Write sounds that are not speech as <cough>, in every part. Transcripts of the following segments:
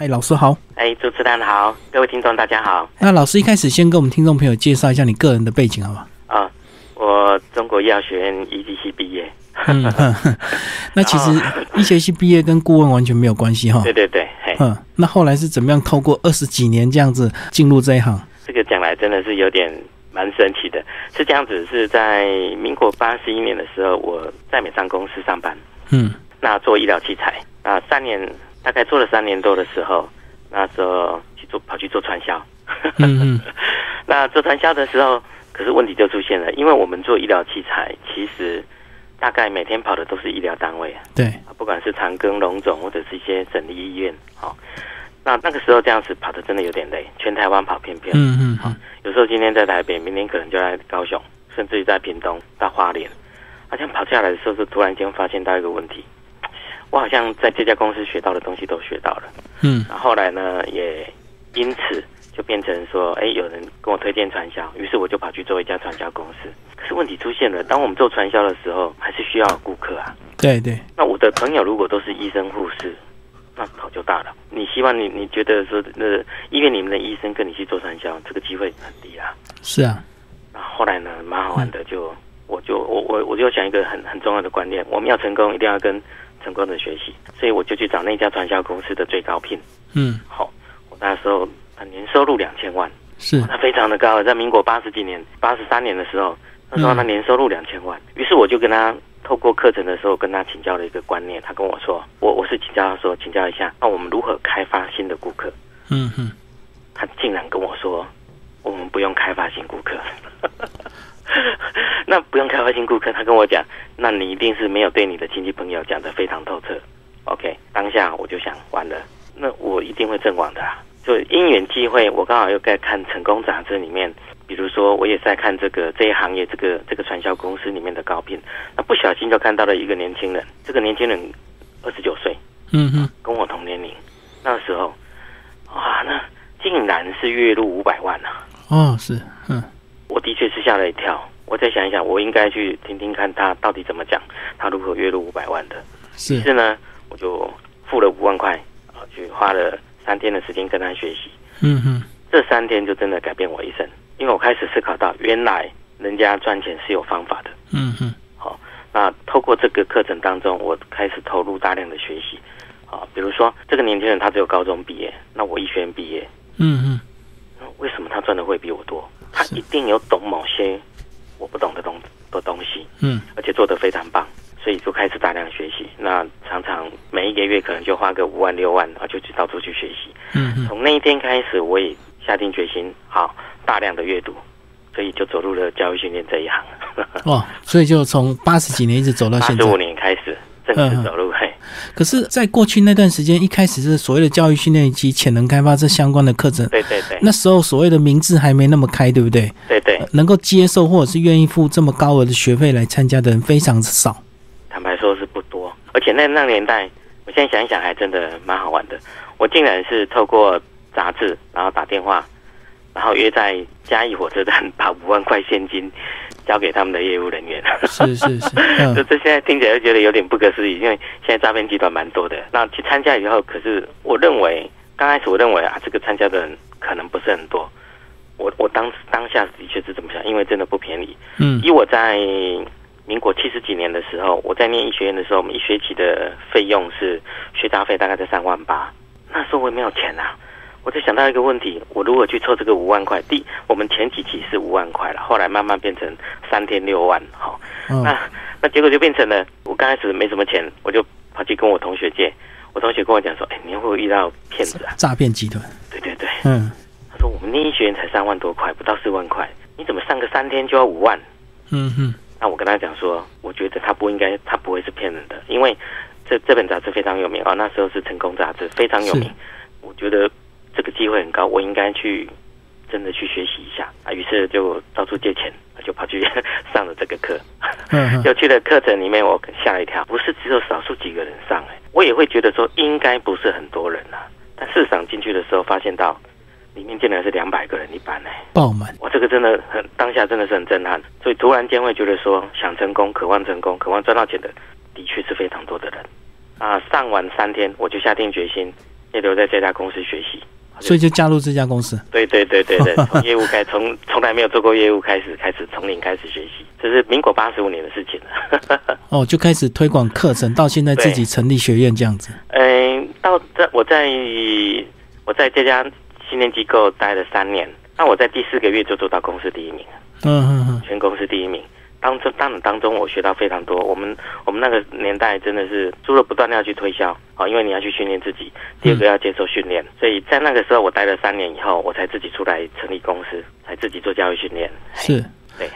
哎，老师好。哎，主持人好，各位听众大家好。那老师一开始先跟我们听众朋友介绍一下你个人的背景，好吗？啊，我中国医药学院医学系毕业。嗯，那其实医学系毕业跟顾问完全没有关系哈。对对对，嗯，那后来是怎么样透过二十几年这样子进入这一行？这个讲来真的是有点蛮神奇的。是这样子，是在民国八十一年的时候，我在美商公司上班。嗯，那做医疗器材，啊三年大概做了三年多的时候，那时候去做跑去做传销。嗯嗯，<laughs> 那做传销的时候，可是问题就出现了，因为我们做医疗器材，其实。大概每天跑的都是医疗单位啊，对，不管是长庚、龙总或者是一些省立医院，好，那那个时候这样子跑的真的有点累，全台湾跑偏偏，嗯嗯，好，有时候今天在台北，明天可能就在高雄，甚至于在屏东、到花莲，好像跑下来的时候，是突然间发现到一个问题，我好像在这家公司学到的东西都学到了，嗯，然后来呢，也因此。就变成说，哎，有人跟我推荐传销，于是我就跑去做一家传销公司。可是问题出现了，当我们做传销的时候，还是需要顾客啊。对对。那我的朋友如果都是医生护士，那头就大了。你希望你你觉得说，那医院里面的医生跟你去做传销，这个机会很低啊。是啊。那后来呢，蛮好玩的，就我我就想一个很很重要的观念，我们要成功，一定要跟成功的学习。所以我就去找那家传销公司的最高聘。嗯。好，我那时候他。年收入两千万，是他非常的高。在民国八十几年、八十三年的时候，那时候他年收入两千万。于是我就跟他透过课程的时候跟他请教了一个观念。他跟我说：“我我是请教他说，请教一下，那我们如何开发新的顾客？”嗯哼，他竟然跟我说：“我们不用开发新顾客。” <laughs> 那不用开发新顾客，他跟我讲：“那你一定是没有对你的亲戚朋友讲的非常透彻。”OK，当下我就想完了，那我一定会阵亡的。就因缘际会，我刚好又在看成功杂志里面，比如说我也在看这个这一行业这个这个传销公司里面的高聘，那不小心就看到了一个年轻人，这个年轻人二十九岁，嗯哼，跟我同年龄，那时候，哇，那竟然是月入五百万啊！哦，是，嗯，我的确是吓了一跳，我再想一想，我应该去听听看他到底怎么讲，他如何月入五百万的，是，于是呢，我就付了五万块，啊，去花了。三天的时间跟他学习，嗯哼，这三天就真的改变我一生，因为我开始思考到，原来人家赚钱是有方法的，嗯哼，好，那透过这个课程当中，我开始投入大量的学习，啊，比如说这个年轻人他只有高中毕业，那我医学院毕业，嗯哼，那为什么他赚的会比我多？他一定有懂某些我不懂的东的东西，嗯，而且做的非常棒。所以就开始大量学习，那常常每一个月可能就花个五万六万，然后就去到处去学习。嗯，从那一天开始，我也下定决心，好大量的阅读，所以就走入了教育训练这一行。哇，所以就从八十几年一直走到现在，十五年开始正式走入。嘿，可是，在过去那段时间，一开始是所谓的教育训练以及潜能开发这相关的课程。对对对，那时候所谓的名字还没那么开，对不对？对对，能够接受或者是愿意付这么高额的学费来参加的人非常少。坦白说，是不多，而且那那年代，我现在想一想，还真的蛮好玩的。我竟然是透过杂志，然后打电话，然后约在嘉义火车站，把五万块现金交给他们的业务人员。是是是，<laughs> 这这现在听起来就觉得有点不可思议，因为现在诈骗集团蛮多的。那去参加以后，可是我认为，刚开始我认为啊，这个参加的人可能不是很多。我我当当下的确是这么想，因为真的不便宜。嗯，以我在。民国七十几年的时候，我在念医学院的时候，我们一学期的费用是学杂费大概在三万八。那时候我也没有钱啊，我就想到一个问题：我如果去凑这个五万块，第我们前几期是五万块了，后来慢慢变成三天六万，好，那那结果就变成了我刚开始没什么钱，我就跑去跟我同学借。我同学跟我讲说：“哎，你会不会遇到骗子啊？诈骗集团？”对对对，嗯，他说我们念医学院才三万多块，不到四万块，你怎么上个三天就要五万？嗯哼。那我跟他讲说，我觉得他不应该，他不会是骗人的，因为这这本杂志非常有名啊，那时候是成功杂志，非常有名。我觉得这个机会很高，我应该去真的去学习一下啊。于是就到处借钱，就跑去 <laughs> 上了这个课。<laughs> 就去了课程里面，我吓了一跳，不是只有少数几个人上哎，我也会觉得说应该不是很多人啊。但市场进去的时候，发现到。里面竟然是两百个人一班呢，爆满！哇，这个真的很当下真的是很震撼，所以突然间会觉得说，想成功、渴望成功、渴望赚到钱的，的确是非常多的人。啊，上完三天，我就下定决心要留在这家公司学习。所以就加入这家公司。对对对对对，从 <laughs> 业务开从从来没有做过业务开始，开始从零开始学习，这是民国八十五年的事情了。<laughs> 哦，就开始推广课程，到现在自己成立学院这样子。嗯，到在我在我在这家训练机构待了三年，那我在第四个月就做到公司第一名嗯嗯嗯，全公司第一名。当中当然当中我学到非常多。我们我们那个年代真的是除了不断的要去推销啊，因为你要去训练自己，第二个要接受训练。所以在那个时候我待了三年以后，我才自己出来成立公司，才自己做教育训练。是，对。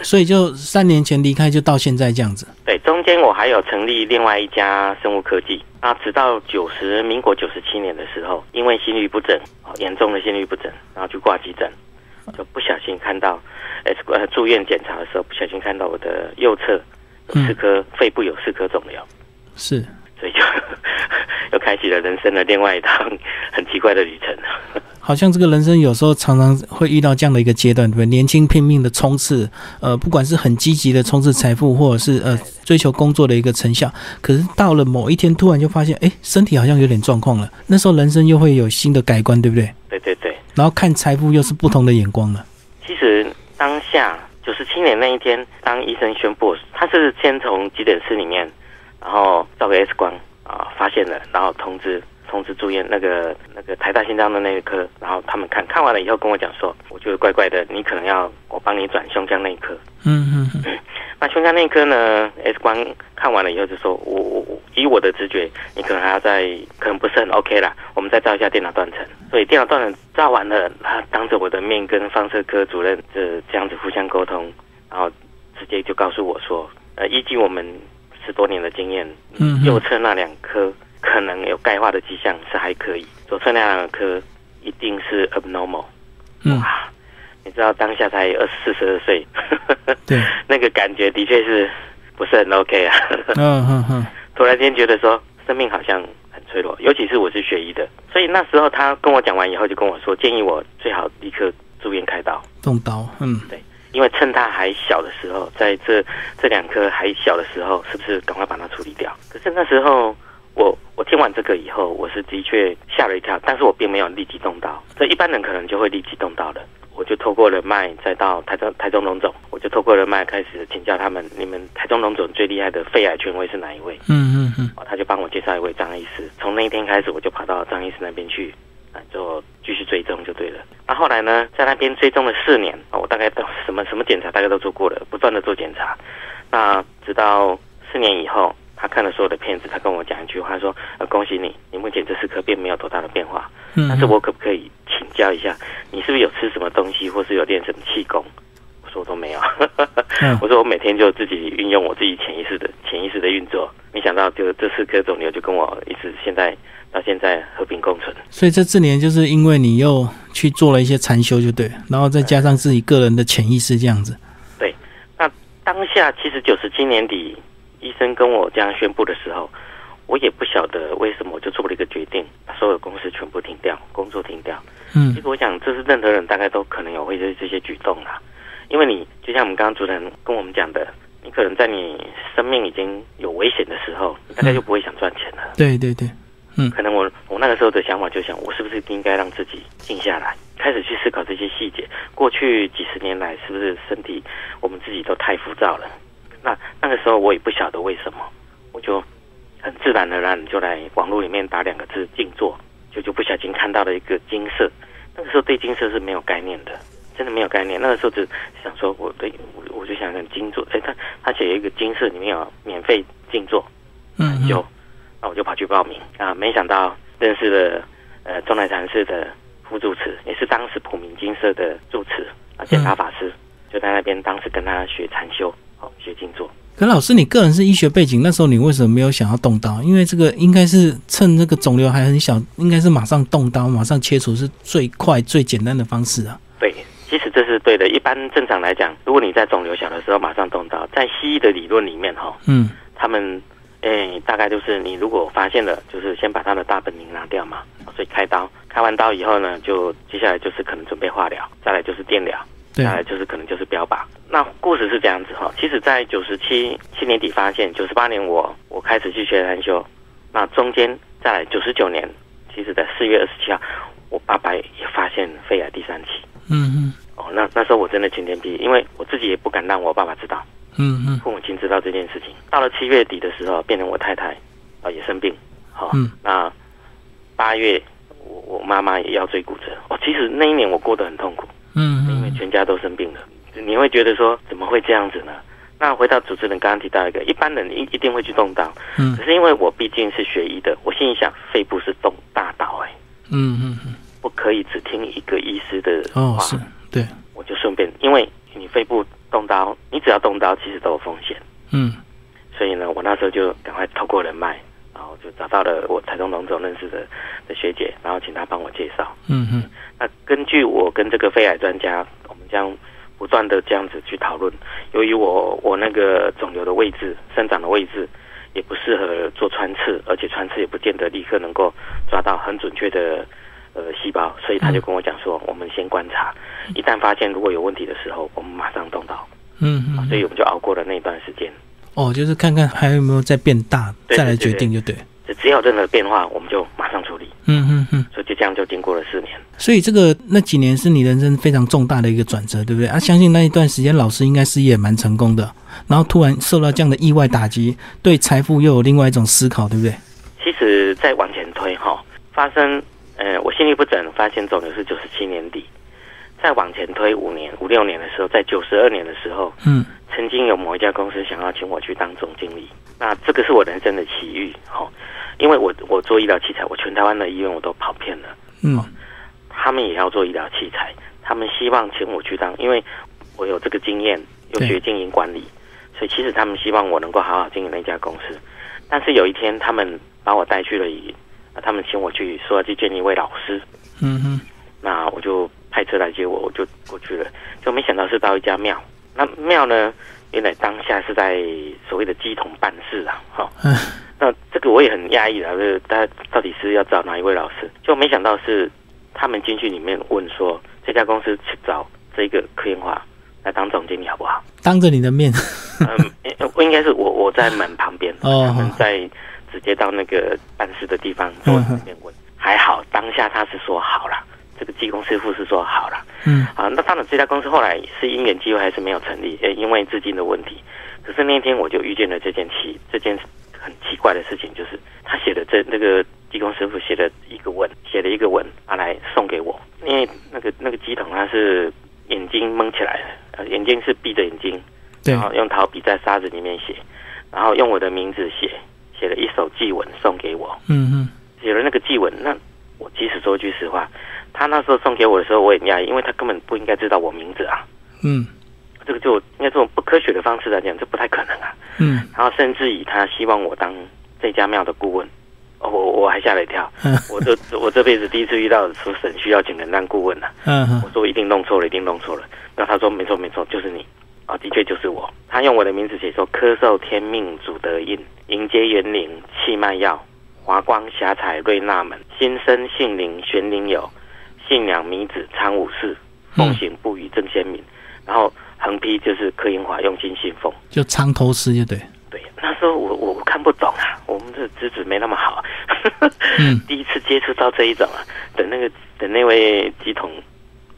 所以就三年前离开，就到现在这样子。对，中间我还有成立另外一家生物科技。那直到九十民国九十七年的时候，因为心律不整，严重的心律不整，然后去挂急诊，就不小心看到。呃住院检查的时候，不小心看到我的右侧有四颗肺部有四颗肿瘤，是，所以就 <laughs> 又开启了人生的另外一趟很奇怪的旅程。<laughs> 好像这个人生有时候常常会遇到这样的一个阶段，对不对？年轻拼命的冲刺，呃，不管是很积极的冲刺财富，或者是呃追求工作的一个成效，可是到了某一天，突然就发现，哎，身体好像有点状况了。那时候人生又会有新的改观，对不对？对对对。然后看财富又是不同的眼光了。其实。当下九十七年那一天，当医生宣布，他是先从急诊室里面，然后照个 X 光啊，发现了，然后通知通知住院那个那个台大心脏的那一科，然后他们看看完了以后跟我讲说，我觉得怪怪的，你可能要我帮你转胸腔内科。嗯嗯。那胸腔内科呢？X 光看完了以后就说，我我我以我的直觉，你可能还要再，可能不是很 OK 啦，我们再照一下电脑断层。所以电脑断层照完了，他当着我的面跟放射科主任这这样子互相沟通，然后直接就告诉我说，呃，依据我们十多年的经验，嗯，右侧那两颗可能有钙化的迹象是还可以，左侧那两颗一定是 abnormal。哇！你知道当下才二十四十二岁，对，<laughs> 那个感觉的确是不是很 OK 啊？嗯嗯嗯，<laughs> 突然间觉得说生命好像很脆弱，尤其是我是学医的，所以那时候他跟我讲完以后，就跟我说建议我最好立刻住院开刀动刀。嗯，对，因为趁他还小的时候，在这这两颗还小的时候，是不是赶快把它处理掉？可是那时候我我听完这个以后，我是的确吓了一跳，但是我并没有立即动刀，所以一般人可能就会立即动刀的。我就透过人脉，再到台中台中龙总，我就透过人脉开始请教他们，你们台中龙总最厉害的肺癌权威是哪一位？嗯嗯嗯，他就帮我介绍一位张医师。从那一天开始，我就跑到张医师那边去，啊，就继续追踪就对了。那后来呢，在那边追踪了四年，我大概都什么什么检查大概都做过了，不断的做检查。那直到四年以后。他看了所有的片子，他跟我讲一句话，说：“呃，恭喜你，你目前这四颗并没有多大的变化。嗯，但是我可不可以请教一下，你是不是有吃什么东西，或是有练什么气功？”我说：“我都没有。” <laughs> 我说：“我每天就自己运用我自己潜意识的潜意识的运作。没想到，就这四颗肿瘤就跟我一直现在到现在和平共存。所以这四年就是因为你又去做了一些禅修，就对，然后再加上自己个人的潜意识这样子。对，那当下其实九十七年底。医生跟我这样宣布的时候，我也不晓得为什么，我就做了一个决定，把所有公司全部停掉，工作停掉。嗯，其实我想，这是任何人大概都可能有会这这些举动啦。因为你就像我们刚刚主持人跟我们讲的，你可能在你生命已经有危险的时候，大概就不会想赚钱了。对对对，嗯，可能我我那个时候的想法就想，我是不是应该让自己静下来，开始去思考这些细节？过去几十年来，是不是身体我们自己都太浮躁了？那那个时候我也不晓得为什么，我就很自然而然就来网络里面打两个字“静坐”，就就不小心看到了一个金色。那个时候对金色是没有概念的，真的没有概念。那个时候只想说，我对我我就想跟静坐。哎，他他写一个金色里面有免费静坐，嗯，就那我就跑去报名啊，没想到认识了呃中南禅寺的副住持，也是当时普明金色的住持啊，检查法师，就在那边当时跟他学禅修。好，学静坐。可老师，你个人是医学背景，那时候你为什么没有想要动刀？因为这个应该是趁这个肿瘤还很小，应该是马上动刀，马上切除是最快、最简单的方式啊。对，其实这是对的。一般正常来讲，如果你在肿瘤小的时候马上动刀，在西医的理论里面，哈，嗯，他们诶，大概就是你如果发现了，就是先把他的大本营拿掉嘛，所以开刀，开完刀以后呢，就接下来就是可能准备化疗，再来就是电疗。下来就是可能就是标靶。那故事是这样子哈，其实，在九十七七年底发现，九十八年我我开始去学禅修，那中间再来九十九年其实在四月二十七号，我爸爸也发现肺癌第三期。嗯嗯哦，那那时候我真的晴天霹雳，因为我自己也不敢让我爸爸知道，嗯嗯父母亲知道这件事情。到了七月底的时候，变成我太太啊、也生病，好、嗯那八月我我妈妈也腰椎骨折。哦，其实那一年我过得很痛苦，嗯因为嗯全家都生病了，你会觉得说怎么会这样子呢？那回到主持人刚刚提到一个，一般人一一定会去动刀，嗯。可是因为我毕竟是学医的，我心里想肺部是动大刀哎、嗯嗯嗯，不可以只听一个医师的话，哦是，对，我就顺便，因为你肺部动刀，你只要动刀，其实都有风险。嗯。所以呢，我那时候就赶快透过人脉，然后就找到了我台中龙总认识的的学姐，然后请她帮我介绍。嗯嗯那根据我跟这个肺癌专家，我们将不断的这样子去讨论。由于我我那个肿瘤的位置、生长的位置也不适合做穿刺，而且穿刺也不见得立刻能够抓到很准确的呃细胞，所以他就跟我讲说，我们先观察，一旦发现如果有问题的时候，我们马上动刀。嗯嗯，所以我们就熬过了那段时间。哦，就是看看还有没有再变大，对再来决定就对。只只要有任何变化，我们就马上处理。嗯嗯嗯，所以就这样就经过了四年。所以这个那几年是你人生非常重大的一个转折，对不对？啊，相信那一段时间老师应该事业也蛮成功的，然后突然受到这样的意外打击，对财富又有另外一种思考，对不对？其实再往前推哈，发生呃，我心律不整，发现肿瘤是九十七年底。再往前推五年、五六年的时候，在九十二年的时候，嗯。曾经有某一家公司想要请我去当总经理，那这个是我人生的奇遇哈，因为我我做医疗器材，我全台湾的医院我都跑遍了。嗯。他们也要做医疗器材，他们希望请我去当，因为我有这个经验，有对。学经营管理，所以其实他们希望我能够好好经营那家公司。但是有一天，他们把我带去了他们请我去说要去见一位老师，嗯哼。那我就派车来接我，我就过去了，就没想到是到一家庙。那庙呢，原来当下是在所谓的鸡同办事啊，哈、嗯。那这个我也很压抑了，就是大家到底是要找哪一位老师？就没想到是他们进去里面问说，这家公司去找这个柯延华来当总经理好不好？当着你的面，嗯，呃我应该是我我在门旁边，哦他们在直接到那个办事的地方坐在那边问，还好当下他是说好了，这个技工师傅是说好了。嗯啊，那当然，这家公司后来是因缘机会还是没有成立，呃，因为资金的问题。可是那天我就遇见了这件奇这件很奇怪的事情，就是他写的这那个技工师傅写的一个文，写了一个文，拿来送给我，因为那个那个鸡桶它是眼睛蒙起来的，呃，眼睛是闭着眼睛，对然，后用陶笔在沙子里面写，然后用我的名字写，写了一首祭文送给我。嗯嗯写了那个祭文，那我即使说句实话，他那时候送给我的时候，我也很讶异，因为他根本不应该知道我名字啊。嗯这个就应该这种不科学的方式来讲，这不太可能啊。嗯然后甚至以他希望我当这家庙的顾问，哦我我还吓了一跳，嗯我这我这辈子第一次遇到说省需要请人当顾问了、嗯我说我一定弄错了，一定弄错了。那他说没错没错，就是你啊、的确就是我。他用我的名字写说：科寿天命主德印，迎接元灵气脉药，华光霞彩瑞纳门，新生杏林玄灵有，信仰米子昌武士，奉行不语正先民。然后横批就是柯英华用心信奉。就苍头诗就对，对，那时候我我我看不懂啊，我们的资质没那么好，嗯 <laughs> 第一次接触到这一种啊。等那个等那位机统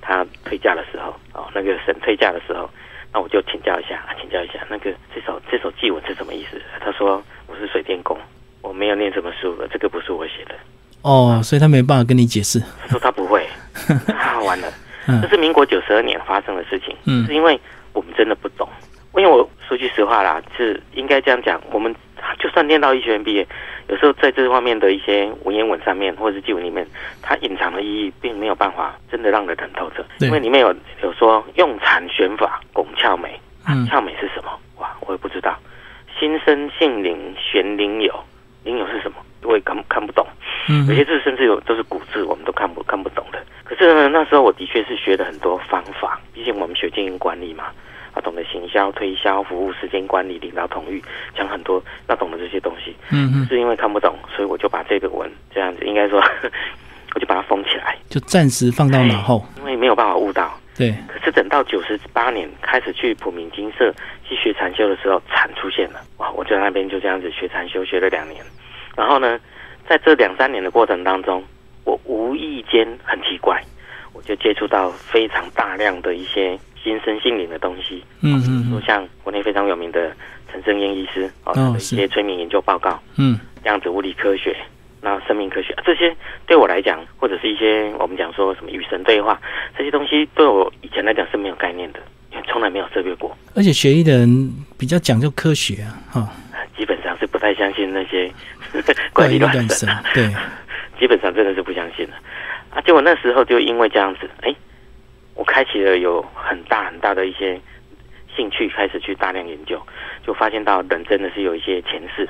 他退驾的时候，哦，那个省退驾的时候，那我就请教一下，啊、请教一下，那个这首这首祭文是什么意思？他说我是水电工，我没有念什么书的，这个不是我写的。哦，所以他没办法跟你解释，他说他不会，<laughs> 啊，完了，嗯。这是民国九十二年发生的事情，嗯。是因为我们真的不懂。因为我说句实话啦，是应该这样讲，我们就算念到医学院毕业，有时候在这方面的一些文言文上面或者是记文里面，它隐藏的意义并没有办法真的让人很透彻，对。因为里面有有说用禅玄法拱窍美，啊嗯窍美是什么？哇，我也不知道。心生性灵玄灵有，灵有是什么？我也看看不懂。嗯有些字甚至有都是古字，我们都看不看不懂的。可是呢，那时候我的确是学了很多方法，毕竟我们学经营管理嘛，啊，懂得行销、推销、服务、时间管理、领导统御，讲很多那懂得这些东西。嗯嗯，是因为看不懂，所以我就把这个文这样子，应该说，<laughs> 我就把它封起来，就暂时放到脑后，因为没有办法悟到。对，可是等到九十八年开始去普明金社去学禅修的时候，禅出现了，哇！我在那边就这样子学禅修，学了两年。然后呢，在这两三年的过程当中，我无意间很奇怪，我就接触到非常大量的一些心身心灵的东西。嗯嗯说像国内非常有名的陈胜燕医师哦，他的一些催眠研究报告，嗯量子物理科学，那生命科学这些对我来讲，或者是一些我们讲说什么与神对话这些东西，对我以前来讲是没有概念的，因为从来没有涉猎过。而且学医的人比较讲究科学啊，哈、基本上是不太相信那些 <laughs> 怪力乱乱神对，<laughs> 基本上真的是不相信了。啊。结果那时候就因为这样子，哎，我开启了有很大很大的一些兴趣，开始去大量研究，就发现到人真的是有一些前世，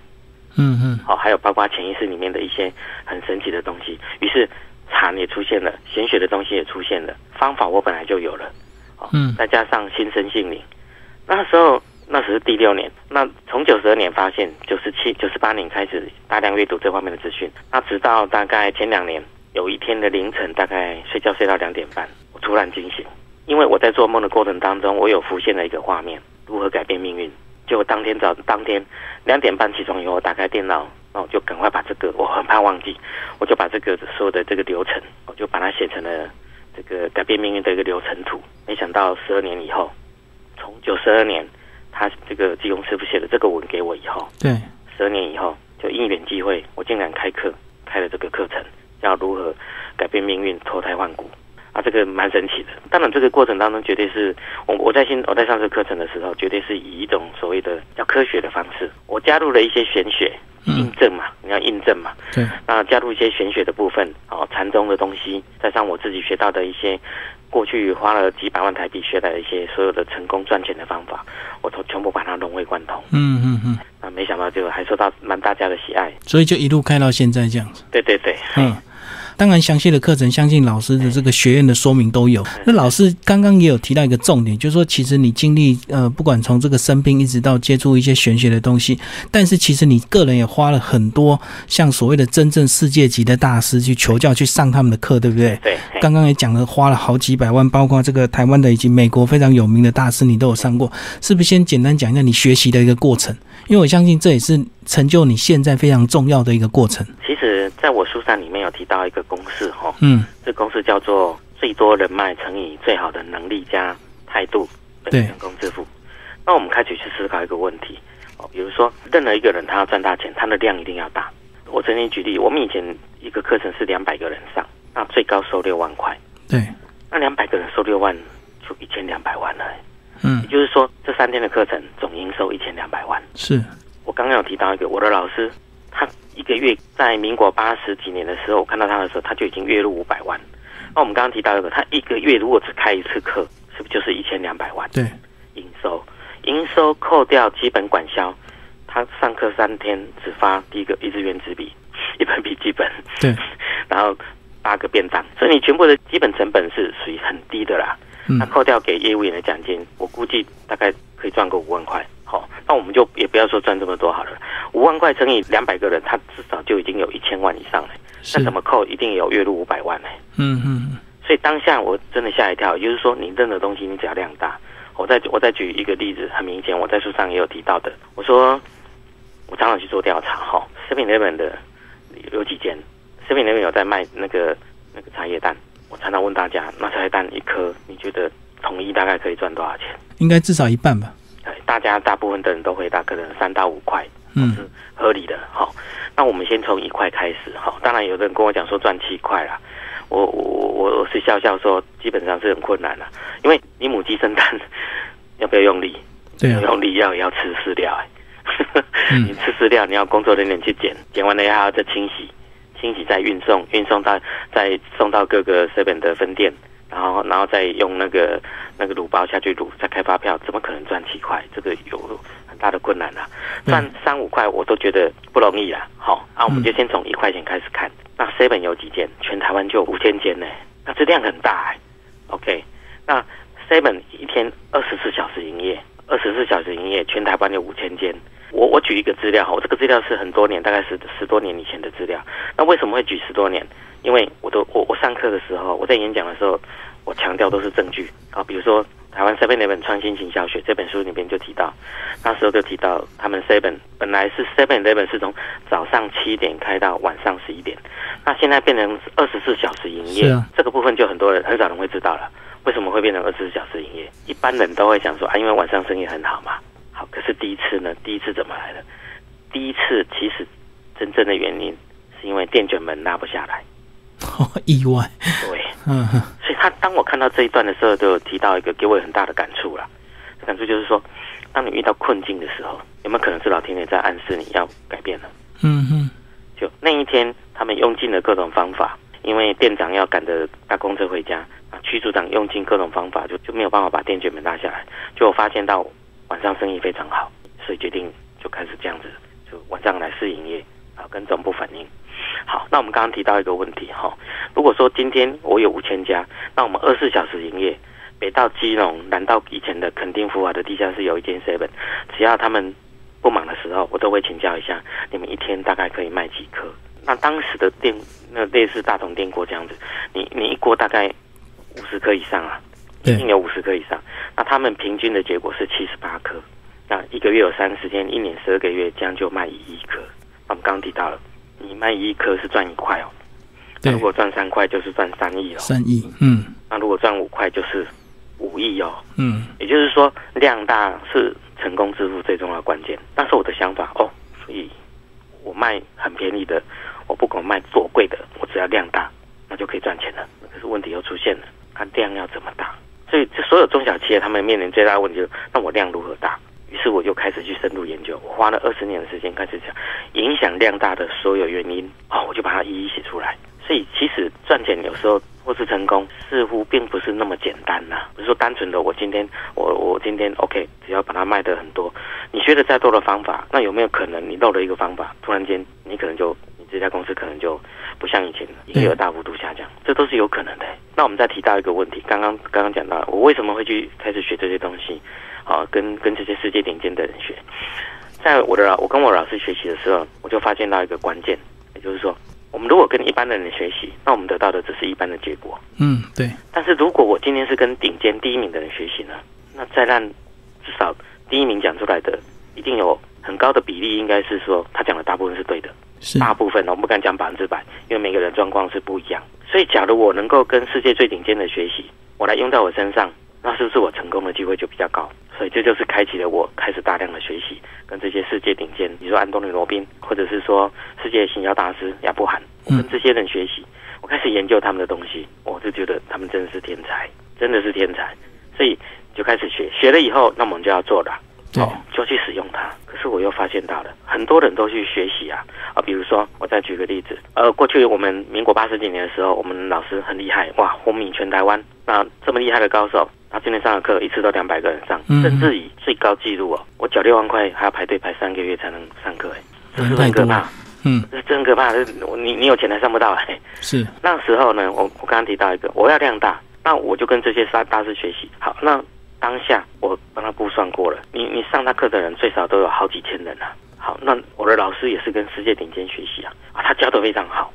嗯嗯。好、还有包括潜意识里面的一些很神奇的东西。于是禅也出现了，玄学的东西也出现了，方法我本来就有了，哦嗯。再加上心生性灵，那时候那时是第六年，那从九十二年发现，九十七、九十八年开始大量阅读这方面的资讯，那直到大概前两年，有一天的凌晨，大概睡觉睡到两点半，我突然惊醒，因为我在做梦的过程当中，我有浮现了一个画面，如何改变命运。就当天早当天两点半起床以后，我打开电脑，那我就赶快把这个，我很怕忘记，我就把这个所有的这个流程，我就把它写成了这个改变命运的一个流程图。没想到十二年以后，从九十二年他这个技工师傅写的这个文给我以后，对，十二年以后就因缘际会，我竟然开课，开了这个课程，要如何改变命运、脱胎换骨。啊，这个蛮神奇的。当然，这个过程当中绝对是我我在新我在上这个课程的时候，绝对是以一种所谓的叫科学的方式，我加入了一些玄学印嗯证嘛，你要印证嘛，对，那加入一些玄学的部分，哦，禅宗的东西，再上我自己学到的一些，过去花了几百万台币学来的一些所有的成功赚钱的方法，我都全部把它融会贯通。嗯嗯嗯，那，没想到就还受到蛮大家的喜爱。所以就一路开到现在这样子。对对对，嗯，当然详细的课程，相信老师的这个学院的说明都有。那老师刚刚也有提到一个重点，就是说其实你经历呃，不管从这个生病一直到接触一些玄学的东西，但是其实你个人也花了很多像所谓的真正世界级的大师去求教，去上他们的课，对不对？对，刚刚也讲了，花了好几百万，包括这个台湾的以及美国非常有名的大师，你都有上过，是不是？先简单讲一下你学习的一个过程，因为我相信这也是成就你现在非常重要的一个过程。其实在我书上里面有提到一个公式哈、嗯，这公式叫做最多人脉乘以最好的能力加态度等于对成功致富。那我们开始去思考一个问题哦，比如说任何一个人他要赚大钱，他的量一定要大。我曾经举例，我们以前一个课程是两百个人上，那最高收六万块，对，那两百个人收六万就一千两百万了。嗯也，就是说，这三天的课程总营收一千两百万。是，我刚刚有提到一个，我的老师，他一个月在民国八十几年的时候，我看到他的时候，他就已经月入五百万。那我们刚刚提到一个，他一个月如果只开一次课，是不是就是一千两百万对，营收？营收扣掉基本管销，他上课三天只发第一个一支圆纸笔、<laughs> 一本笔记本，对，<laughs> 然后八个便当，所以你全部的基本成本是属于很低的啦。嗯那扣掉给业务员的奖金，我估计大概可以赚个五万块。好、那我们就也不要说赚这么多好了，五万块乘以两百个人，他至少就已经有一千万以上了。那，怎么扣，一定有月入五百万呢？嗯嗯所以当下我真的吓一跳，也就是说，你任何东西你只要量大。我再我再举一个例子，很明显，我在书上也有提到的。我说我常常去做调查，哈，Seven Eleven 的有几间，Seven Eleven 有在卖那个那个茶叶蛋，我常常问大家，那茶叶蛋一颗，你觉得统一大概可以赚多少钱？应该至少一半吧。哎，大家大部分的人都回答可能三到五块，嗯是合理的。好，那我们先从一块开始。好，当然有的人跟我讲说赚七块啦，我我我我是笑笑说，基本上是很困难啦，因为你母鸡生蛋要不要用力？对啊，用力要也要吃饲料哎、嗯 <laughs> 你吃饲料，你要工作人员去捡，捡完了还要再清洗，清洗再运送，运送到再送到各个 seven 的分店，然后然后再用那个那个卤包下去卤，再开发票，怎么可能赚七块？这个有很大的困难啊！对赚三五块我都觉得不容易啊。好，那，我们嗯就先从一块钱开始看。那 seven 有几间？全台湾就有五千间呢，那这量很大哎、OK，那 seven 一天二十四小时营业，二十四小时营业，全台湾有五千间。我我举一个资料哈，我这个资料是很多年，大概是十多年以前的资料。那为什么会举十多年？因为我都我我上课的时候，我在演讲的时候，我强调都是证据啊。比如说台湾 Seven Eleven 创新型教学这本书里面就提到，那时候就提到他们 Seven 本来是 Seven Eleven 是从早上七点开到晚上十一点，那现在变成二十四小时营业，是啊这个部分就很多人很少人会知道了。为什么会变成二十四小时营业？一般人都会想说啊，因为晚上生意很好嘛。是第一次呢？第一次怎么来的？第一次其实真正的原因是因为电卷门拉不下来。<laughs> 意外，对，<laughs> 嗯哼所以他当我看到这一段的时候，就有提到一个给我很大的感触了。感触就是说，当你遇到困境的时候，有没有可能是老天爷在暗示你要改变了？嗯哼，就那一天，他们用尽了各种方法，因为店长要赶着搭公车回家，啊，区组长用尽各种方法，就就没有办法把电卷门拉下来。就我发现到晚上生意非常好，所以决定就开始这样子，就晚上来试营业，啊，跟总部反映。好，那我们刚刚提到一个问题哈，如果说今天我有五千家，那我们二十四小时营业，北到基隆，南到以前的垦丁福华的地下室有一间 seven，只要他们不忙的时候，我都会请教一下，你们一天大概可以卖几颗？那当时的电，那类似大同电锅这样子，你你一锅大概五十颗以上啊，一有五十颗以上。那他们平均的结果是七十八颗，那一个月有三十天，一年十二个月，这样就卖一亿颗。那我们刚刚提到了，你卖一亿颗是赚一块哦，那对如，果赚三块就是赚三亿哦，三亿，嗯那如果赚五块就是五亿哦。嗯，也就是说，量大是成功致富最重要的关键。但是我的想法哦，所以我卖很便宜的，我不管卖多贵的，我只要量大，那就可以赚钱了。可是问题又出现了，它量要怎么大？所以这所有中小企业他们面临最大的问题就是，那我量如何大？于是我就开始去深入研究，我花了二十年的时间开始讲影响量大的所有原因，哦，我就把它一一写出来。所以其实赚钱有时候或是成功，似乎并不是那么简单呐、不是说单纯的我今天我我今天 OK，只要把它卖得很多，你学的再多的方法，那有没有可能你漏了一个方法，突然间你可能就你这家公司可能就不像以前营业额大幅度下降，这都是有可能的。那我们再提到一个问题，刚刚刚刚讲到我为什么会去开始学这些东西，啊，跟跟这些世界顶尖的人学，在我的老我跟我老师学习的时候，我就发现到一个关键，也就是说，我们如果跟一般的人学习，那我们得到的只是一般的结果。嗯，对，但是如果我今天是跟顶尖第一名的人学习呢，那再让至少第一名讲出来的，一定有很高的比例，应该是说他讲的大部分是对的。是，大部分我们不敢讲百分之百，因为每个人状况是不一样。所以，假如我能够跟世界最顶尖的学习，我来用在我身上，那是不是我成功的机会就比较高？所以这就是开启了我开始大量的学习，跟这些世界顶尖，比如说安东尼罗宾，或者是说世界行销大师亚布罕，我跟这些人学习，我开始研究他们的东西，我就觉得他们真的是天才，真的是天才。所以就开始学，学了以后，那我们就要做了。对，哦，就去使用它。可是我又发现到了，很多人都去学习啊啊，比如说我再举个例子，呃，过去我们民国八十几年的时候，我们老师很厉害，哇，风靡全台湾。那这么厉害的高手，他今天上的课一次都两百个人上，嗯甚至以最高纪录哦，我缴六万块还要排队排三个月才能上课，哎，这是不是很可怕嗯，这是真可怕，这是你你有钱还上不到哎。是，那时候呢，我我刚刚提到一个，我要量大，那我就跟这些大大师学习。好，那当下我帮他估算过了，你你上他课的人最少都有好几千人啊。好，那我的老师也是跟世界顶尖学习啊，啊，他教的非常好。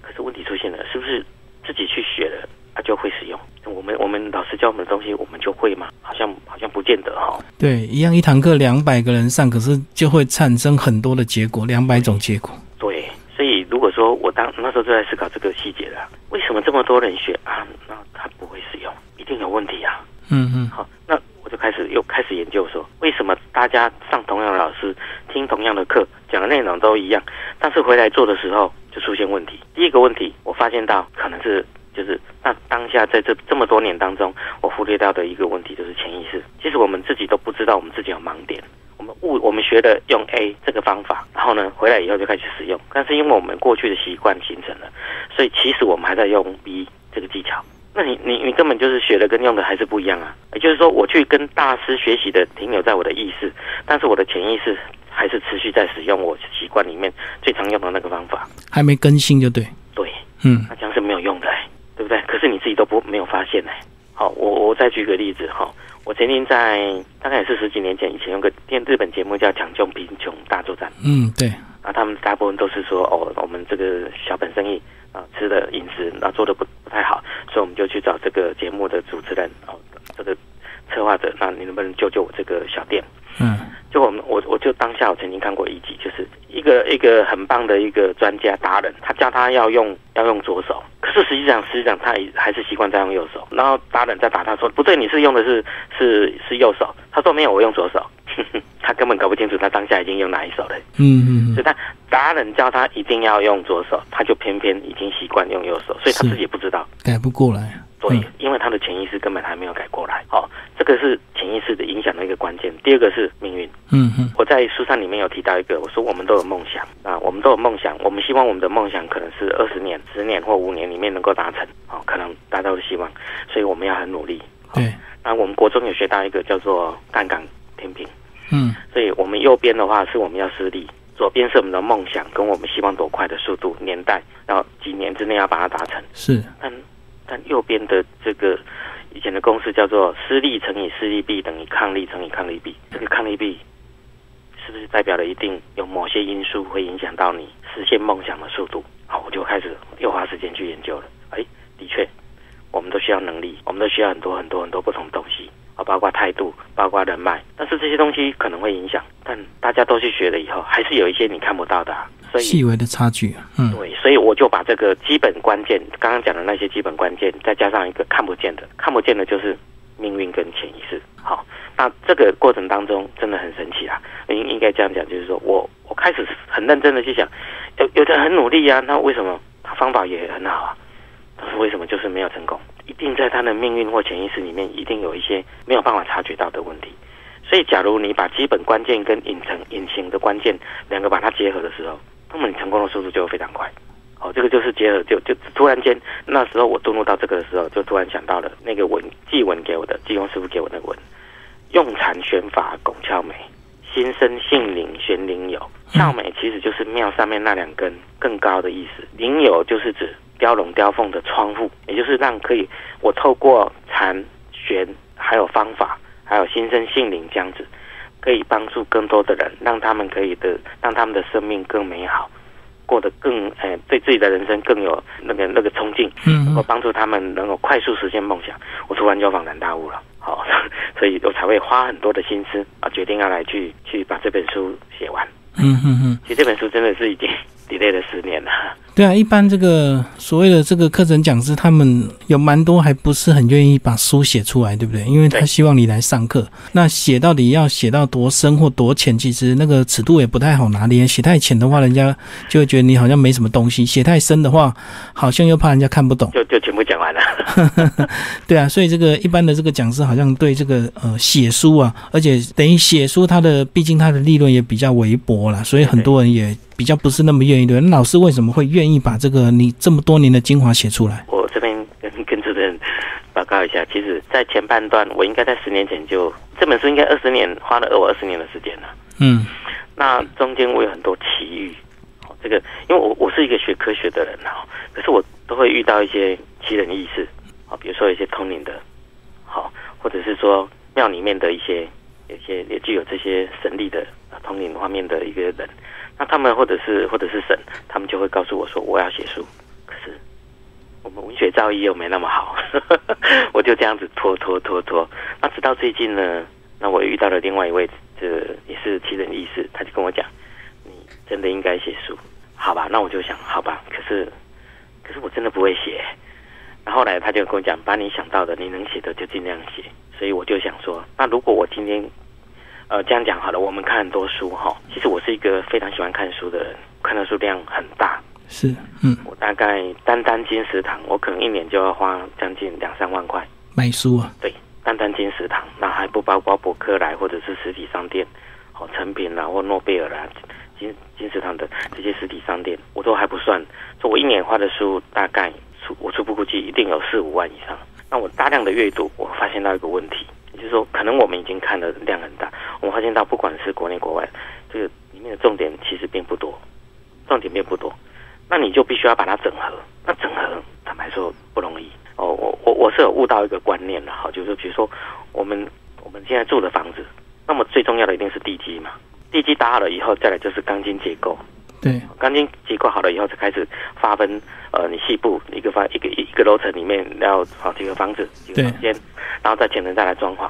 可是问题出现了，是不是自己去学了，他、就会使用？我们我们老师教我们的东西，我们就会吗？好像好像不见得哈、对，一样一堂课两百个人上，可是就会产生很多的结果，两百种结果。对，所以如果说我当那时候就在思考这个细节了，为什么这么多人学啊？那他不会使用，一定有问题啊。嗯嗯，好，那我就开始又开始研究说，为什么大家上同样的老师，听同样的课，讲的内容都一样，但是回来做的时候就出现问题。第一个问题，我发现到可能是就是那当下在这这么多年当中，我忽略到的一个问题就是潜意识。其实我们自己都不知道我们自己有盲点。我们误我们学的用 A 这个方法，然后呢回来以后就开始使用，但是因为我们过去的习惯形成了，所以其实我们还在用 B 这个技巧。那你你你根本就是学的跟用的还是不一样啊！也就是说，我去跟大师学习的停留在我的意识，但是我的潜意识还是持续在使用我习惯里面最常用的那个方法。还没更新就对。对，嗯那这样是没有用的、欸，对不对？可是你自己都不没有发现呢、好，我我再举个例子哈，我曾经在大概也是十几年前，以前有个电日本节目叫《抢救贫穷大作战》。嗯，对，啊，他们大部分都是说哦，我们这个小本生意啊，吃的饮食啊做的不所以我们就去找这个节目的主持人哦，这个策划者，那你能不能救救我这个小店？嗯，就我们我我就当下我曾经看过一集，就是一个一个很棒的一个专家达人，他教他要用要用左手，可是实际上实际上他还是习惯在用右手。然后达人在打他说不对，你是用的是是是右手。他说没有，我用左手。他根本搞不清楚他当下已经用哪一手了。嗯嗯，所以他达人教他一定要用左手，他就偏偏已经习惯用右手，所以他自己不知道改不过来。对，因为他的潜意识根本还没有改过来。哦，这个是潜意识的影响的一个关键。第二个是命运。嗯嗯，我在书上里面有提到一个，我说我们都有梦想啊，我们都有梦想，我们希望我们的梦想可能是二十年、十年或五年里面能够达成。哦，可能大家都希望，所以我们要很努力。对。那我们国中有学到一个叫做杠杆天平。嗯。所以我们右边的话是我们要施力，左边是我们的梦想跟我们希望多快的速度、年代，然后几年之内要把它达成。是。但但右边的这个以前的公式叫做施力乘以施力臂等于抗力乘以抗力臂。这个抗力臂是不是代表了一定有某些因素会影响到你实现梦想的速度？好，我就开始又花时间去研究了。哎，的确，我们都需要能力，我们都需要很多很多很多不同东西包括态度，包括人脉。但是这些东西可能会影响，但大家都去学了以后，还是有一些你看不到的。所以细微的差距，嗯，对，所以我就把这个基本关键，刚刚讲的那些基本关键，再加上一个看不见的，看不见的就是命运跟潜意识。好，那这个过程当中真的很神奇啊！应应该这样讲，就是说我我开始很认真的去想，有有的很努力啊，那为什么他方法也很好啊？但是为什么就是没有成功？一定在他的命运或潜意识里面，一定有一些没有办法察觉到的问题。所以，假如你把基本关键跟隐层隐形的关键两个把它结合的时候，那么你成功的速度就会非常快，哦，这个就是结合，就就突然间，那时候我顿入到这个的时候，就突然想到了那个文祭文给我的，济公师傅给我那个文，用禅玄法拱窍美，心生性灵玄灵有，窍美其实就是庙上面那两根更高的意思，灵有就是指雕龙雕凤的窗户，也就是让可以我透过禅玄还有方法，还有心生性灵这样子。可以帮助更多的人，让他们可以的，让他们的生命更美好，过得更，呃，对自己的人生更有那个那个冲劲，嗯，能够帮助他们能够快速实现梦想。我突然就恍然大悟了，好，<laughs> 所以我才会花很多的心思啊，决定要来去去把这本书写完。嗯嗯嗯，其实这本书真的是已经 delay 了十年了。对啊，一般这个所谓的这个课程讲师，他们有蛮多还不是很愿意把书写出来，对不对？因为他希望你来上课。那写到底要写到多深或多浅，其实那个尺度也不太好拿捏。写太浅的话，人家就会觉得你好像没什么东西；写太深的话，好像又怕人家看不懂。就就全部讲完了。<laughs> 对啊，所以这个一般的这个讲师好像对这个呃写书啊，而且等于写书，他的毕竟他的利润也比较微薄啦，所以很多人也。比较不是那么愿意对。那，老师为什么会愿意把这个你这么多年的精华写出来？我这边跟跟主任报告一下，其实，在前半段，我应该在十年前就这本书应该二十年花了我二十年的时间了。嗯，那中间我有很多奇遇，这个因为我我是一个学科学的人哈，可是我都会遇到一些奇人异事，啊，比如说一些通灵的，好，或者是说庙里面的一些有些也具有这些神力的通灵方面的一个人。那他们或者是或者是神，他们就会告诉我说我要写书，可是我们文学造诣又没那么好，<laughs> 我就这样子拖拖拖拖。那直到最近呢，那我遇到了另外一位，这也是奇人异事，他就跟我讲，你真的应该写书，好吧？那我就想，好吧，可是可是我真的不会写。然后来他就跟我讲，把你想到的你能写的就尽量写。所以我就想说，那如果我今天。呃，这样讲好了。我们看很多书哈，其实我是一个非常喜欢看书的人，看的书量很大。是，嗯，我大概单单金石堂，我可能一年就要花将近两三万块买书啊。对，单单金石堂，那还不包括博客来或者是实体商店，哦，成品啦或诺贝尔啦，金金石堂的这些实体商店，我都还不算。说我一年花的书大概初我初步估计一定有四五万以上。那我大量的阅读，我发现到一个问题。就是说，可能我们已经看的量很大，我们发现到不管是国内国外，这个里面的重点其实并不多，重点并不多。那你就必须要把它整合。那整合坦白说不容易哦。我我我是有悟到一个观念的哈，就是比如说我们我们现在住的房子，那么最重要的一定是地基嘛。地基打好了以后，再来就是钢筋结构。对，钢筋结构好了以后，才开始划分。呃，你细部一个方一个一个楼层里面要好几个房子几个房间，然后在前层再来装潢。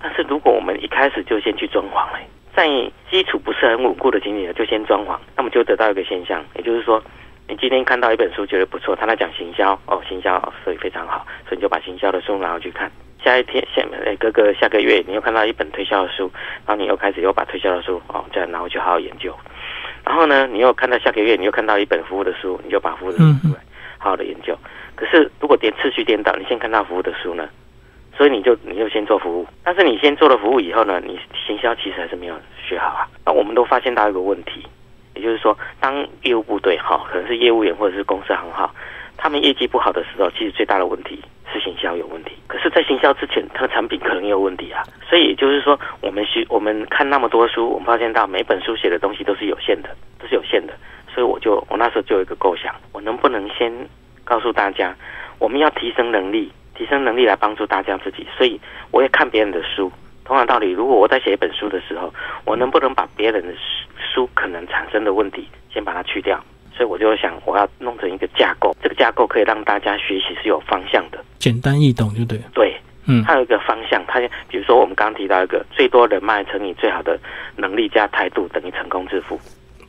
但是如果我们一开始就先去装潢嘞，在基础不是很稳固的情景下就先装潢，那么就得到一个现象，也就是说，你今天看到一本书觉得不错，他在讲行销哦，行销所以非常好，所以你就把行销的书拿回去看。下一天下哎，哥哥下个月你又看到一本推销的书，然后你又开始又把推销的书哦，再拿回去好好研究。然后呢，你又看到下个月你又看到一本服务的书，你就把服务的书出来好好的研究。可是如果颠次序颠倒，你先看到服务的书呢？所以你就你就先做服务，但是你先做了服务以后呢，你行销其实还是没有学好啊。那我们都发现到一个问题，也就是说，当业务部队哈，可能是业务员或者是公司行号，他们业绩不好的时候，其实最大的问题是行销有问题。可是，在行销之前，他的产品可能也有问题啊。所以，也就是说，我们学我们看那么多书，我们发现到每本书写的东西都是有限的，都是有限的。所以，我就我那时候就有一个构想，我能不能先告诉大家，我们要提升能力。提升能力来帮助大家自己，所以我也看别人的书。同样道理，如果我在写一本书的时候，我能不能把别人的书可能产生的问题先把它去掉？所以我就想，我要弄成一个架构，这个架构可以让大家学习是有方向的，简单易懂，就对。对，嗯，它有一个方向。它比如说，我们刚刚提到一个最多人脉乘以最好的能力加态度等于成功致富。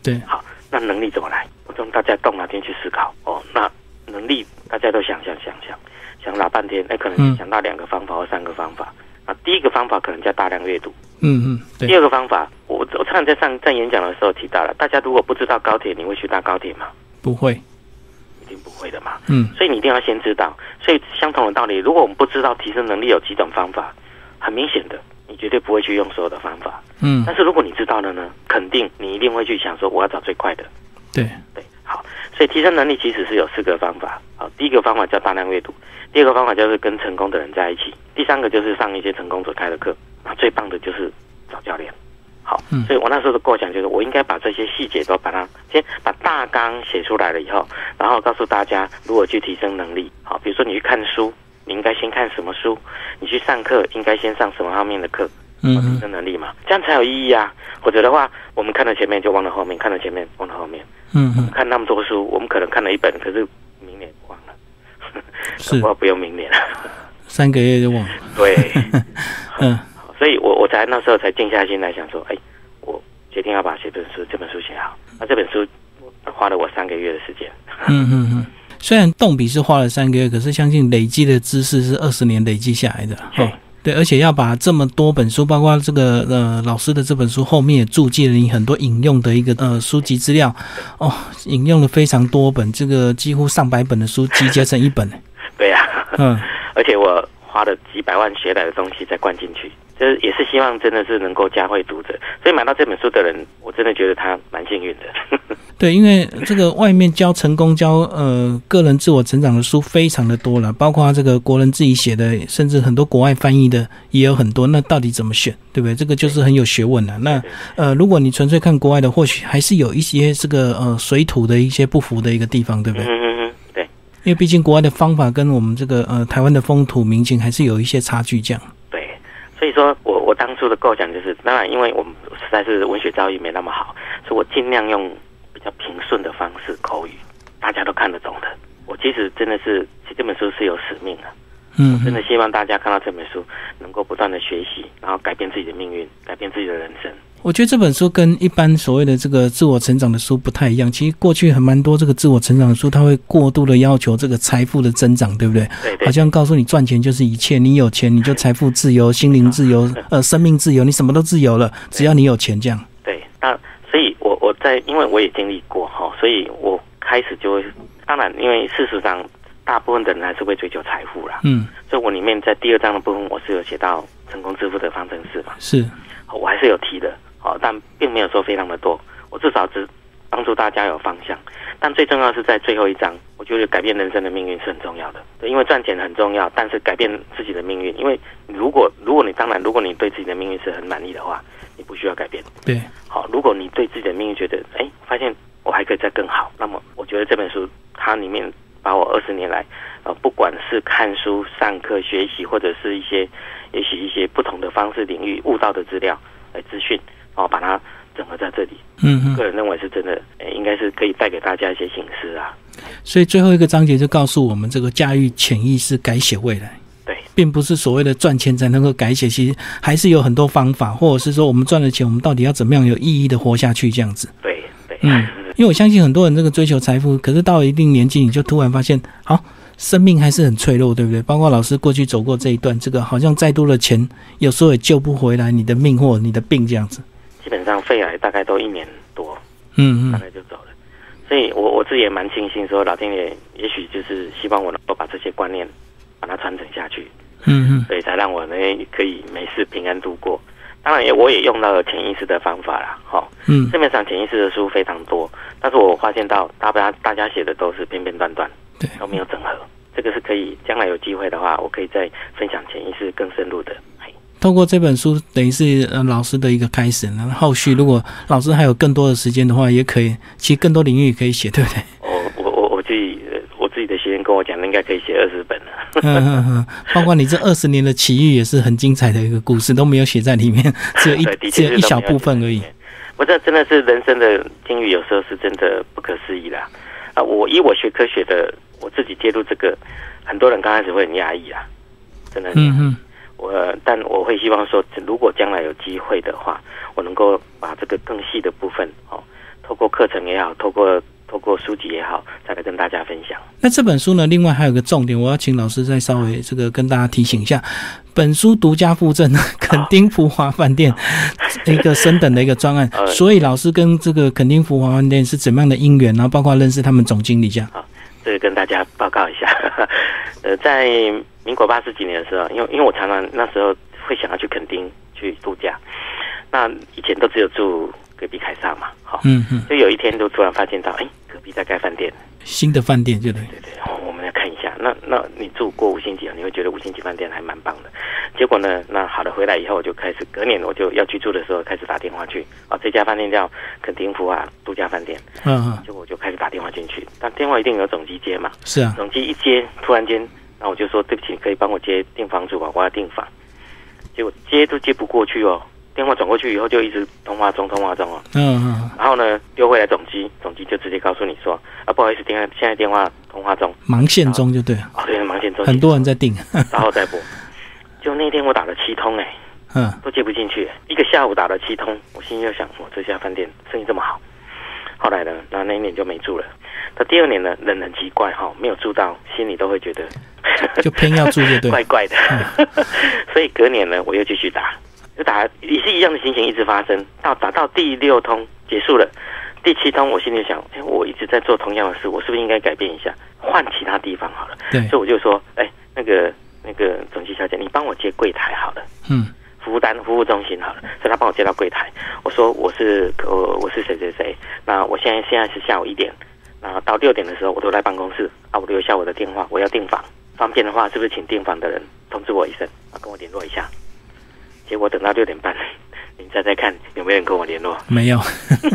对，好，那能力怎么来？我让大家动脑筋去思考。哦，那能力大家都想想想想。想老半天，哎，可能想到两个方法或三个方法。啊，第一个方法可能叫大量阅读。嗯嗯。第二个方法，我我常常在上在演讲的时候提到了，大家如果不知道高铁，你会去搭高铁吗？不会，一定不会的嘛。嗯。所以你一定要先知道。所以相同的道理，如果我们不知道提升能力有几种方法，很明显的，你绝对不会去用所有的方法。嗯。但是如果你知道了呢，肯定你一定会去想说，我要找最快的。对对，好。所以提升能力其实是有四个方法。好，第一个方法叫大量阅读。第二个方法就是跟成功的人在一起，第三个就是上一些成功者开的课，啊，最棒的就是找教练。好，所以我那时候的构想就是，我应该把这些细节都把它先把大纲写出来了以后，然后告诉大家如何去提升能力。好，比如说你去看书，你应该先看什么书？你去上课应该先上什么方面的课？嗯，提升能力嘛，这样才有意义啊。否则的话，我们看到前面就忘了后面，看到前面忘了后面。嗯嗯，看那么多书，我们可能看了一本，可是明年忘了。是，<laughs> 我不用明年了，三个月就忘了。对，<laughs> 嗯，所以我我才那时候才静下心来想说，哎，我决定要把这本书这本书写好。那这本书花了我三个月的时间。嗯嗯嗯，虽然动笔是花了三个月，可是相信累积的知识是二十年累积下来的。对。对，而且要把这么多本书，包括这个呃老师的这本书后面也注记了你很多引用的一个呃书籍资料，哦，引用了非常多本，这个几乎上百本的书集结成一本。<laughs> 对呀，嗯，而且我花了几百万学来的东西再灌进去。就是也是希望真的是能够教会读者，所以买到这本书的人，我真的觉得他蛮幸运的。<laughs> 对，因为这个外面教成功、教呃个人自我成长的书非常的多了，包括这个国人自己写的，甚至很多国外翻译的也有很多。那到底怎么选，对不对？这个就是很有学问了。那呃，如果你纯粹看国外的，或许还是有一些这个呃水土的一些不符的一个地方，对不对？嗯嗯嗯，对。因为毕竟国外的方法跟我们这个呃台湾的风土民情还是有一些差距，这样。所以说我我当初的构想就是，当然因为我们实在是文学造诣没那么好，所以我尽量用比较平顺的方式口语，大家都看得懂的。我其实真的是这本书是有使命的，嗯，真的希望大家看到这本书能够不断的学习，然后改变自己的命运，改变自己的人生。我觉得这本书跟一般所谓的这个自我成长的书不太一样。其实过去很蛮多这个自我成长的书，它会过度的要求这个财富的增长，对不对？对。好像告诉你赚钱就是一切，你有钱你就财富自由、心灵自由、呃生命自由，你什么都自由了，只要你有钱这样。对。那所以，我我在因为我也经历过哈，所以我开始就会，当然，因为事实上大部分的人还是会追求财富啦。嗯。所以我里面在第二章的部分，我是有写到成功致富的方程式嘛？是。我还是有提的。好，但并没有说非常的多。我至少只帮助大家有方向。但最重要是在最后一章，我觉得改变人生的命运是很重要的。对，因为赚钱很重要，但是改变自己的命运，因为如果如果你当然如果你对自己的命运是很满意的话，你不需要改变。对，好，如果你对自己的命运觉得，哎，发现我还可以再更好，那么我觉得这本书它里面把我二十年来，呃，不管是看书、上课、学习，或者是一些也许一些不同的方式领域悟到的资料来资讯。哦，把它整合在这里。嗯嗯，个人认为是真的，应该是可以带给大家一些醒思啊。所以最后一个章节就告诉我们，这个驾驭潜意识，改写未来。对，并不是所谓的赚钱才能够改写，其实还是有很多方法，或者是说我们赚了钱，我们到底要怎么样有意义的活下去这样子。对对，嗯，<laughs> 因为我相信很多人这个追求财富，可是到了一定年纪，你就突然发现，好，生命还是很脆弱，对不对？包括老师过去走过这一段，这个好像再多的钱，有时候也救不回来你的命或你的病这样子。基本上肺癌大概都一年多，嗯嗯，大概就走了。所以我我自己也蛮庆幸，说老天爷也许就是希望我能够把这些观念把它传承下去，嗯嗯，所以才让我呢可以没事平安度过。当然也我也用到了潜意识的方法啦，哈、嗯市面上潜意识的书非常多，但是我发现到大家大家写的都是片片段段，对都没有整合。这个是可以将来有机会的话，我可以再分享潜意识更深入的。嘿透过这本书，等于是呃老师的一个开始，然后后续如果老师还有更多的时间的话，也可以，其实更多领域可以写，对不对？我我我我自己呃我自己的学员跟我讲，应该可以写二十本了。嗯嗯嗯，包括你这二十年的奇遇也是很精彩的一个故事，都没有写在里面，<laughs> 只有一只有一小部分而已。我这真的是人生的境遇，有时候是真的不可思议啦。啊，我以我学科学的，我自己介入这个，很多人刚开始会很压抑啊，真的很。嗯嗯我但我会希望说，如果将来有机会的话，我能够把这个更细的部分哦，透过课程也好，透过透过书籍也好，再来跟大家分享。那这本书呢，另外还有个重点，我要请老师再稍微这个跟大家提醒一下，本书独家附赠 <laughs> 肯丁福华饭店 <laughs> 一个升等的一个专案，呃所以老师跟这个肯丁福华饭店是怎么样的因缘，然后包括认识他们总经理这样。这个跟大家报告一下，呃，在民国八十几年的时候，因为因为我常常那时候会想要去垦丁去度假，那以前都只有住隔壁凯撒嘛，好、嗯嗯，就有一天就突然发现到，哎，隔壁在盖饭店，新的饭店，对对？对对，哦，我们。那那你住过五星级啊，你会觉得五星级饭店还蛮棒的。结果呢，那好了，回来以后我就开始，隔年我就要去住的时候开始打电话去，啊，这家饭店叫肯丁福啊度假饭店，嗯嗯，结果我就开始打电话进去，但电话一定有总机接嘛，是啊，总机一接，突然间，那我就说对不起，可以帮我接订房主啊，我要订房。结果接都接不过去哦，电话转过去以后就一直通话中，通话中哦。嗯嗯，然后呢，又回来总机，总机就直接告诉你说，啊，不好意思，电话现在电话通话中，忙线中就对了，哦，对，忙线中，很多人在订，<laughs> 然后再拨。就那天我打了七通，哎，嗯都接不进去，一个下午打了七通，我心里就想，我这家饭店生意这么好。后来呢，那那一年就没住了。那第二年呢，人很奇怪哈、没有住到，心里都会觉得就偏要住就对 <laughs> 怪怪的。<laughs> 所以隔年呢，我又继续打，就打也是一样的情形一直发生，到打到第六通结束了，第七通我心里想，哎，我一直在做同样的事，我是不是应该改变一下，换其他地方好了？对，所以我就说，哎，那个那个总机小姐，你帮我接柜台好了。嗯服务单服务中心好了，所以他帮我接到柜台。我说我是我我是谁谁谁，那我现在现在是下午一点，那到六点的时候我都在办公室啊，我留下我的电话，我要订房，方便的话是不是请订房的人通知我一声啊，跟我联络一下。结果等到六点半，你再再看有没有人跟我联络，没有，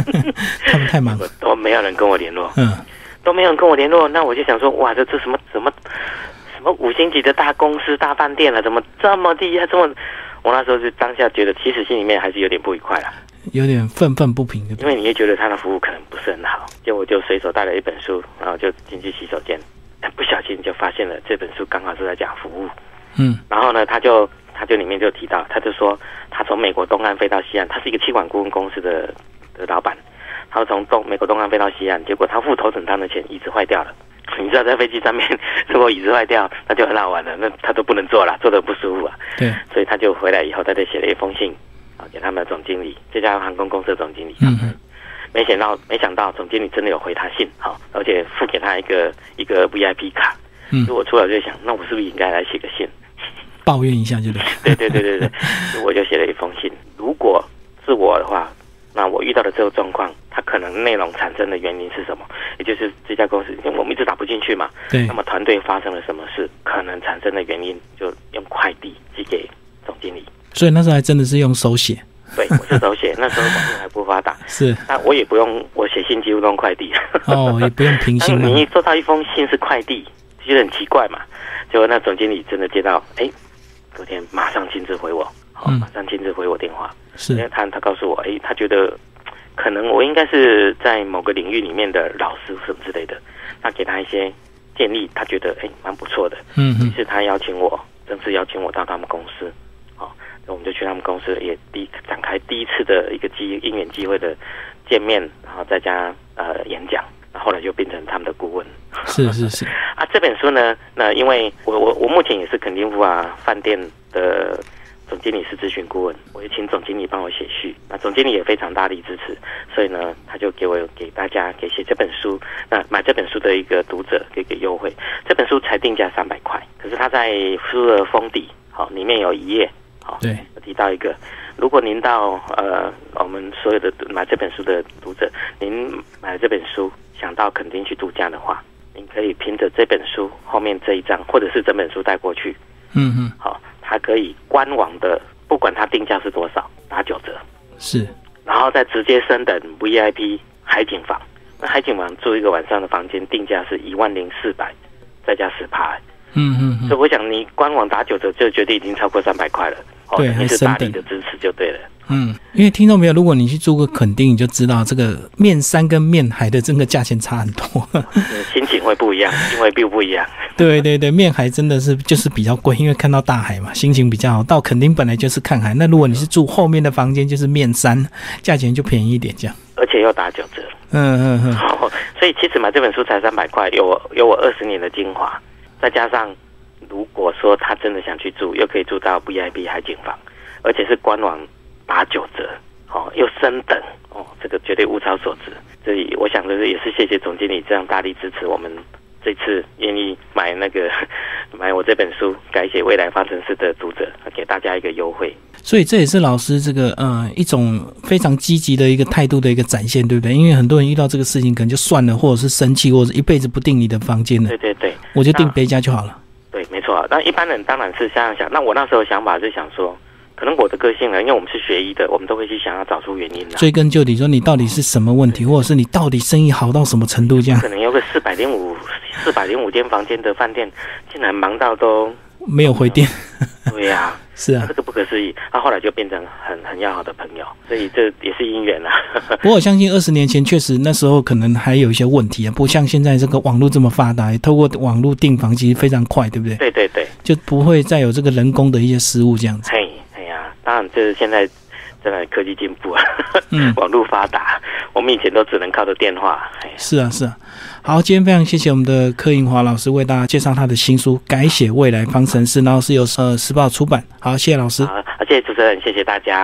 <laughs> 他们太忙了，都没有人跟我联络，嗯都没有人跟我联络，那我就想说，哇，这这什么什么什么五星级的大公司大饭店了、怎么这么厉害？这么，我那时候就当下觉得，其实心里面还是有点不愉快啦。有点愤愤不平？因为你也觉得他的服务可能不是很好，就我就随手带了一本书，然后就进去洗手间，哎不小心就发现了这本书刚好是在讲服务，嗯然后呢，他就他就里面就提到，他就说他从美国东岸飞到西岸，他是一个气管顾问公司的的老板，他从东美国东岸飞到西岸，结果他付头等舱的钱椅子坏掉了。<laughs> 你知道在飞机上面，<laughs> 如果椅子坏掉，那就很好玩了，那他都不能坐了，坐的不舒服啊。对，所以他就回来以后，他就写了一封信啊，给他们的总经理，这家航空公司的总经理。嗯嗯没想到，没想到总经理真的有回他信，好，而且付给他一个一个 VIP 卡。嗯所以我出来就想，那我是不是应该来写个信？抱怨一下就对，对对对对对，<laughs> 我就写了一封信。如果是我的话，那我遇到的这个状况，它可能内容产生的原因是什么？也就是这家公司，因为我们一直打不进去嘛，对那，么团队发生了什么事，可能产生的原因就用快递寄给总经理。所以那时候还真的是用手写，对，我是手写，<laughs> 那时候网络还不发达，是那我也不用，我写信几乎都用快递。哦，也不用平 <laughs> 当心嘛，你收到一封信是快递，就觉得很奇怪嘛。结果那总经理真的接到，哎，昨天马上亲自回我，好、嗯。马上亲自回我电话，是。因为，他他告诉我，哎，他觉得可能我应该是在某个领域里面的老师什么之类的，他给他一些建议，他觉得哎蛮不错的，嗯嗯于是他邀请我正式邀请我到他们公司，好，那我们就去他们公司，也第展开第一次的一个机因缘机会的见面，然后再加呃演讲，后来就变成他们的顾问。是是是。这本书呢，那因为我我我目前也是肯定富啊饭店的。总经理是咨询顾问，我也请总经理帮我写序。那总经理也非常大力支持，所以呢，他就给我给大家给写这本书。那买这本书的一个读者给个优惠，这本书才定价三百块。可是他在书的封底，好，里面有一页，好，对，提到一个，如果您到呃我们所有的买这本书的读者，您买了这本书想到垦丁去度假的话，可以凭着这本书后面这一张，或者是整本书带过去。嗯嗯，好。它可以官网的，不管它定价是多少，打九折，是，然后再直接升等 VIP 海景房。那海景房住一个晚上的房间，定价是一万零四百，再加十趴。嗯嗯，所以我想你官网打九折，就绝对已经超过三百块了。对，你是大力的支持就对了。嗯，因为听众朋友，如果你去住过垦丁，你就知道这个面山跟面海的这个价钱差很多，<laughs> 心情会不一样，因为并不一样。对对对，面海真的是就是比较贵，因为看到大海嘛，心情比较好。到垦丁本来就是看海，那如果你是住后面的房间，就是面山，价钱就便宜一点这样。而且又打九折。嗯嗯嗯。所以其实买这本书才三百块，有我有我二十年的精华，再加上如果说他真的想去住，又可以住到 VIP 海景房，而且是官网。打九折，哦，又升等，哦，这个绝对物超所值。所以我想的是，也是谢谢总经理这样大力支持我们，这次愿意买那个 <laughs> 买我这本书改写未来方程式的读者，给大家一个优惠。所以这也是老师这个呃一种非常积极的一个态度的一个展现，对不对？因为很多人遇到这个事情可能就算了，或者是生气，或者一辈子不订你的房间了。对对对，我就订别家就好了。对，没错。那一般人当然是这样想。那我那时候想法是想说。可能我的个性呢，因为我们是学医的，我们都会去想要找出原因的。追根究底，说你到底是什么问题，或者是你到底生意好到什么程度？这样可能有个四百零五、四百零五间房间的饭店，竟然忙到都没有回电。<laughs> 对呀，<laughs> 是啊，这个不可思议。他后来就变成很很要好的朋友，所以这也是姻缘啊。<laughs> 不过我相信二十年前确实那时候可能还有一些问题啊，不像现在这个网络这么发达，透过网络订房其实非常快，对不对？对对对，就不会再有这个人工的一些失误这样子。当然，就是现在真的科技进步啊，嗯，<laughs> 网络发达，我们以前都只能靠着电话。是啊，是啊。好，今天非常谢谢我们的柯银华老师为大家介绍他的新书《改写未来方程式》，然后是由呃时报出版。好，谢谢老师。好，谢谢主持人，谢谢大家。